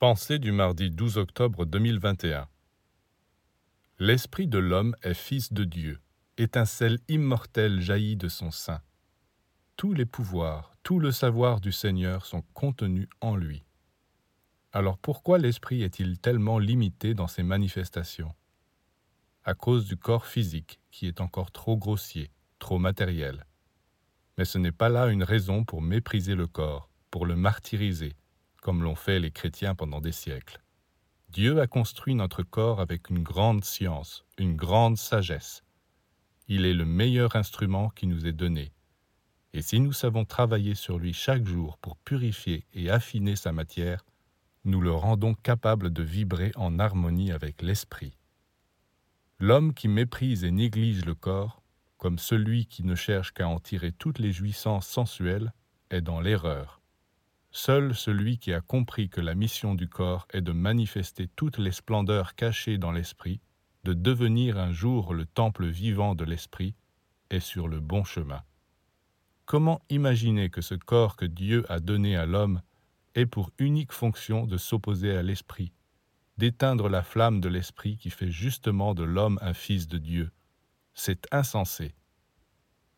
Pensée du mardi 12 octobre 2021 L'esprit de l'homme est fils de Dieu, étincelle immortelle jaillit de son sein. Tous les pouvoirs, tout le savoir du Seigneur sont contenus en lui. Alors pourquoi l'esprit est-il tellement limité dans ses manifestations? À cause du corps physique qui est encore trop grossier, trop matériel. Mais ce n'est pas là une raison pour mépriser le corps, pour le martyriser, comme l'ont fait les chrétiens pendant des siècles. Dieu a construit notre corps avec une grande science, une grande sagesse. Il est le meilleur instrument qui nous est donné. Et si nous savons travailler sur lui chaque jour pour purifier et affiner sa matière, nous le rendons capable de vibrer en harmonie avec l'esprit. L'homme qui méprise et néglige le corps, comme celui qui ne cherche qu'à en tirer toutes les jouissances sensuelles, est dans l'erreur. Seul celui qui a compris que la mission du corps est de manifester toutes les splendeurs cachées dans l'esprit, de devenir un jour le temple vivant de l'esprit, est sur le bon chemin. Comment imaginer que ce corps que Dieu a donné à l'homme ait pour unique fonction de s'opposer à l'esprit, d'éteindre la flamme de l'esprit qui fait justement de l'homme un fils de Dieu? C'est insensé.